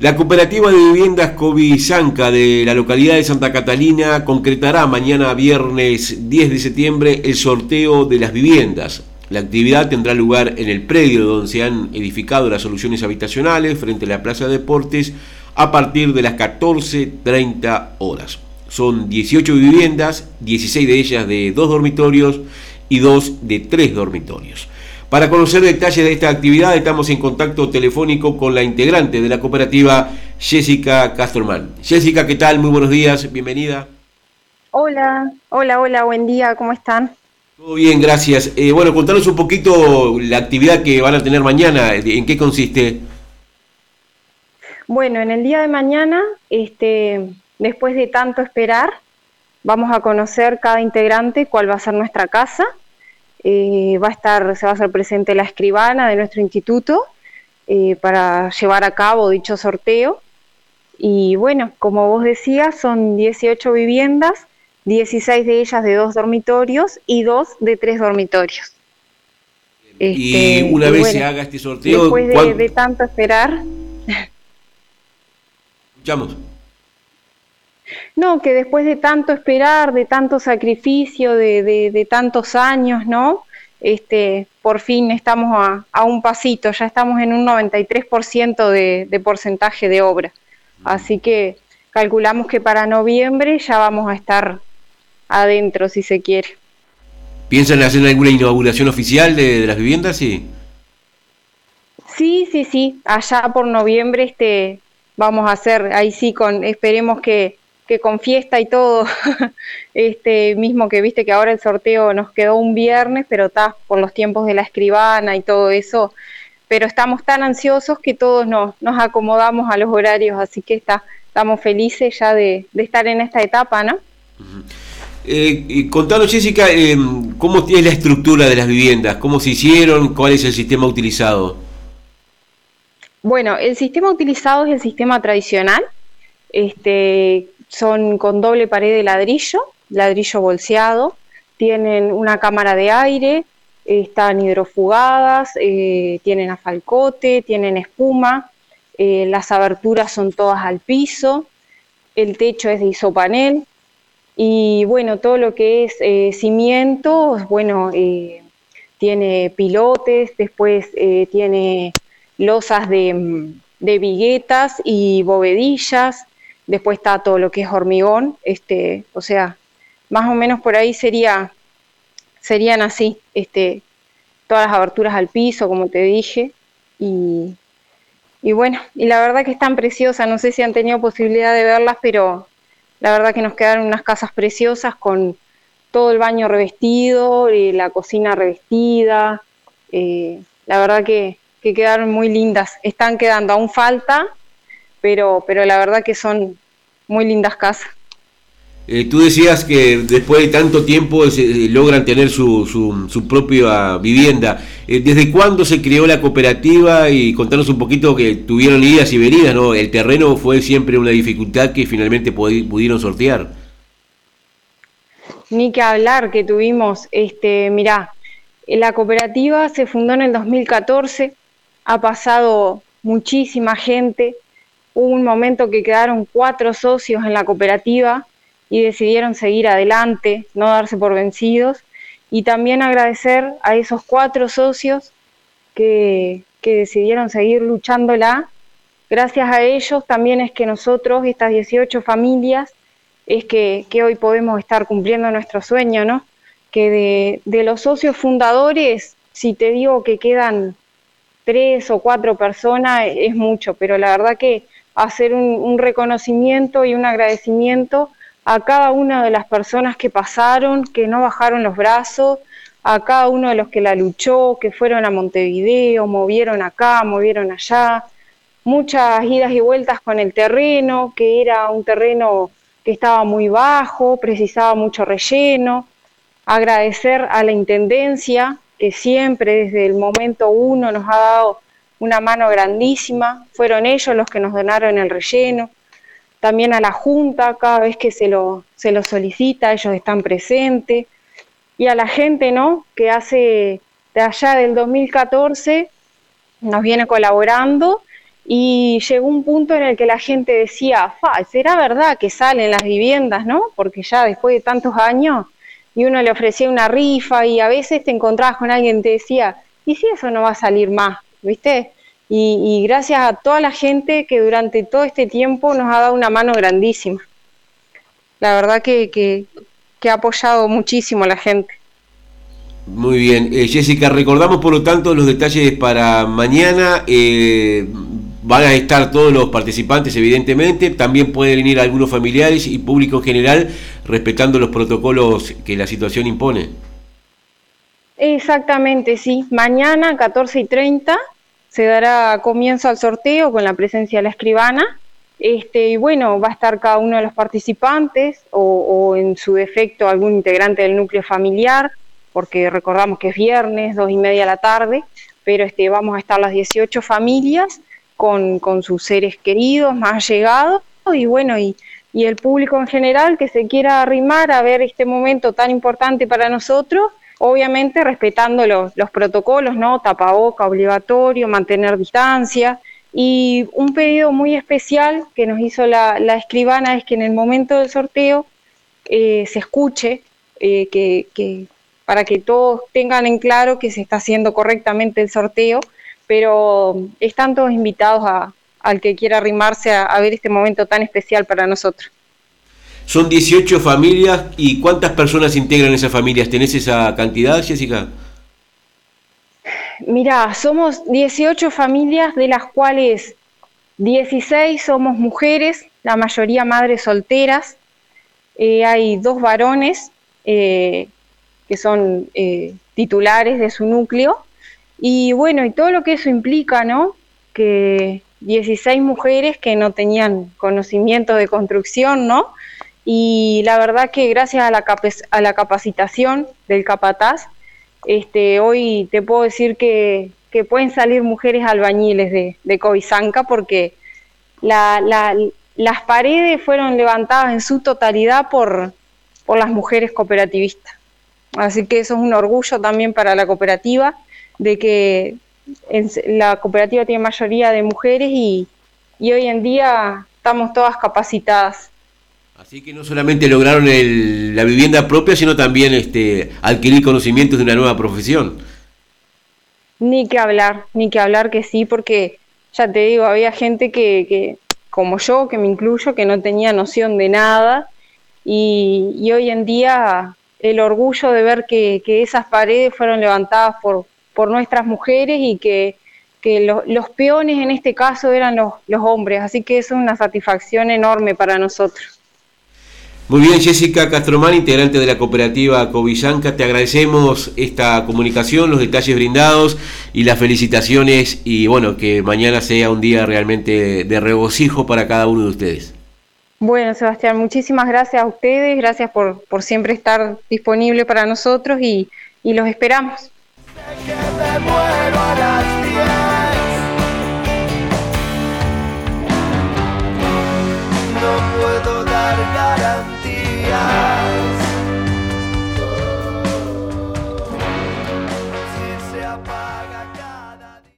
La cooperativa de viviendas Covisanca de la localidad de Santa Catalina concretará mañana viernes 10 de septiembre el sorteo de las viviendas. La actividad tendrá lugar en el predio donde se han edificado las soluciones habitacionales frente a la Plaza de Deportes a partir de las 14.30 horas. Son 18 viviendas, 16 de ellas de dos dormitorios y dos de tres dormitorios. Para conocer detalles de esta actividad estamos en contacto telefónico con la integrante de la cooperativa, Jessica Castorman. Jessica, ¿qué tal? Muy buenos días, bienvenida. Hola, hola, hola, buen día, ¿cómo están? Todo bien, gracias. Eh, bueno, contanos un poquito la actividad que van a tener mañana, en qué consiste. Bueno, en el día de mañana, este, después de tanto esperar, vamos a conocer cada integrante cuál va a ser nuestra casa. Eh, va a estar, se va a hacer presente la escribana de nuestro instituto eh, para llevar a cabo dicho sorteo. Y bueno, como vos decías, son 18 viviendas 16 de ellas de dos dormitorios y dos de tres dormitorios. y este, una vez se haga este sorteo... Después de, tanto esperar... Escuchamos. No, que después de tanto esperar, de tanto sacrificio, de, de, tantos años, ¿no? Este, por fin estamos a, a, un pasito, ya estamos en un 93% de, de porcentaje de obra. Así que calculamos que para noviembre ya vamos a estar adentro, si se quiere. ¿Piensan hacer alguna inauguración oficial de, las viviendas? Sí. Sí, sí, sí. Allá por noviembre este, vamos a hacer, ahí sí, con, esperemos que, que con fiesta y todo, este mismo que viste que ahora el sorteo nos quedó un viernes, pero está por los tiempos de la escribana y todo eso, pero estamos tan ansiosos que todos nos, nos acomodamos a los horarios, así que está, estamos felices ya de, de estar en esta etapa, ¿no? Eh, contanos, Jessica, eh, ¿cómo es la estructura de las viviendas? ¿Cómo se hicieron? ¿Cuál es el sistema utilizado? Bueno, el sistema utilizado es el sistema tradicional. Este, son con doble pared de ladrillo, ladrillo bolseado. Tienen una cámara de aire, están hidrofugadas, eh, tienen afalcote, tienen espuma. Eh, las aberturas son todas al piso. El techo es de isopanel y bueno, todo lo que es eh, cimientos, bueno, eh, tiene pilotes, después eh, tiene losas de, de, viguetas y bovedillas, después está todo lo que es hormigón, este, o sea, más o menos por ahí sería, serían así, este, todas las aberturas al piso, como te dije, y, y bueno, y la verdad que están preciosas, no sé si han tenido posibilidad de verlas, pero la verdad que nos quedaron unas casas preciosas con todo el baño revestido, y la cocina revestida. Eh, la verdad que, quedaron muy lindas. Están quedando, aún falta, pero, pero la verdad que son muy lindas casas. Eh, tú decías que después de tanto tiempo se, eh, logran tener su, su, propia vivienda. Eh, ¿Desde cuándo se creó la cooperativa? Y contanos un poquito que tuvieron idas y venidas, ¿no? El terreno fue siempre una dificultad que finalmente pudieron sortear. Ni que hablar que tuvimos, este, mirá, la cooperativa se fundó en el 2014, ha pasado muchísima gente, hubo un momento que quedaron cuatro socios en la cooperativa, y decidieron seguir adelante, no darse por vencidos. Y también agradecer a esos cuatro socios que, que decidieron seguir luchándola. Gracias a ellos también es que nosotros, estas 18 familias, es que, que hoy podemos estar cumpliendo nuestro sueño, ¿no? Que de, de los socios fundadores, si te digo que quedan tres o cuatro personas, es mucho, pero la verdad que hacer un, un reconocimiento y un agradecimiento a cada una de las personas que pasaron, que no bajaron los brazos, a cada uno de los que la luchó, que fueron a Montevideo, movieron acá, movieron allá, muchas idas y vueltas con el terreno, que era un terreno que estaba muy bajo, precisaba mucho relleno, agradecer a la Intendencia, que siempre desde el momento uno nos ha dado una mano grandísima. Fueron ellos los que nos donaron el relleno. También a la Junta, cada vez que se lo, se lo solicita, ellos están presentes. Y a la gente, ¿no? Que hace de allá del 2014 nos viene colaborando y llegó un punto en el que la gente decía, ¿será verdad que salen las viviendas, no? Porque ya después de tantos años, y uno le ofrecía una rifa y a veces te encontrabas con alguien que te decía, ¿y si eso no va a salir más? ¿Viste? Y, gracias a toda la gente que durante todo este tiempo nos ha dado una mano grandísima. La verdad que, que, que ha apoyado muchísimo a la gente. Muy bien, eh, Jessica, recordamos por lo tanto los detalles para mañana. Eh, van a estar todos los participantes, evidentemente. También pueden venir algunos familiares y público en general, respetando los protocolos que la situación impone. Exactamente, sí. Mañana, 14 y 30, se dará comienzo al sorteo con la presencia de la escribana. Este, y bueno, va a estar cada uno de los participantes o, en su defecto algún integrante del núcleo familiar porque recordamos que es viernes, dos y media de la tarde, pero este, vamos a estar las 18 familias con, sus seres queridos, más llegados, y bueno, y, el público en general que se quiera arrimar a ver este momento tan importante para nosotros, obviamente respetando los, protocolos, ¿no? Tapaboca obligatorio, mantener distancia. Y un pedido muy especial que nos hizo la, escribana es que en el momento del sorteo eh, se escuche eh, que, para que todos tengan en claro que se está haciendo correctamente el sorteo, pero están todos invitados al que quiera arrimarse a, ver este momento tan especial para nosotros. Son 18 familias y ¿cuántas personas integran esas familias? ¿Tenés esa cantidad, Jessica? Mira, somos 18 familias de las cuales 16 somos mujeres, la mayoría madres solteras, eh, hay dos varones, eh, que son eh, titulares de su núcleo. Y bueno, y todo lo que eso implica, ¿no? Que 16 mujeres que no tenían conocimiento de construcción, ¿no? Y la verdad que gracias a la, a la capacitación del capataz, este, hoy te puedo decir que, que pueden salir mujeres albañiles de, de porque la, la, las paredes fueron levantadas en su totalidad por, por las mujeres cooperativistas. Así que eso es un orgullo también para la cooperativa, de que la cooperativa tiene mayoría de mujeres y, hoy en día estamos todas capacitadas. Así que no solamente lograron la vivienda propia, sino también este, adquirir conocimientos de una nueva profesión. Ni que hablar, ni que hablar que sí, porque ya te digo, había gente que, que como yo, que me incluyo, que no tenía noción de nada y, hoy en día el orgullo de ver que, esas paredes fueron levantadas por, por nuestras mujeres y que, los peones en este caso eran los, los hombres, así que eso es una satisfacción enorme para nosotros. Muy bien, Jessica Castromán, integrante de la cooperativa Covillanca, te agradecemos esta comunicación, los detalles brindados y las felicitaciones y bueno, que mañana sea un día realmente de regocijo para cada uno de ustedes. Bueno, Sebastián, muchísimas gracias a ustedes, gracias por, por siempre estar disponible para nosotros y, y los esperamos.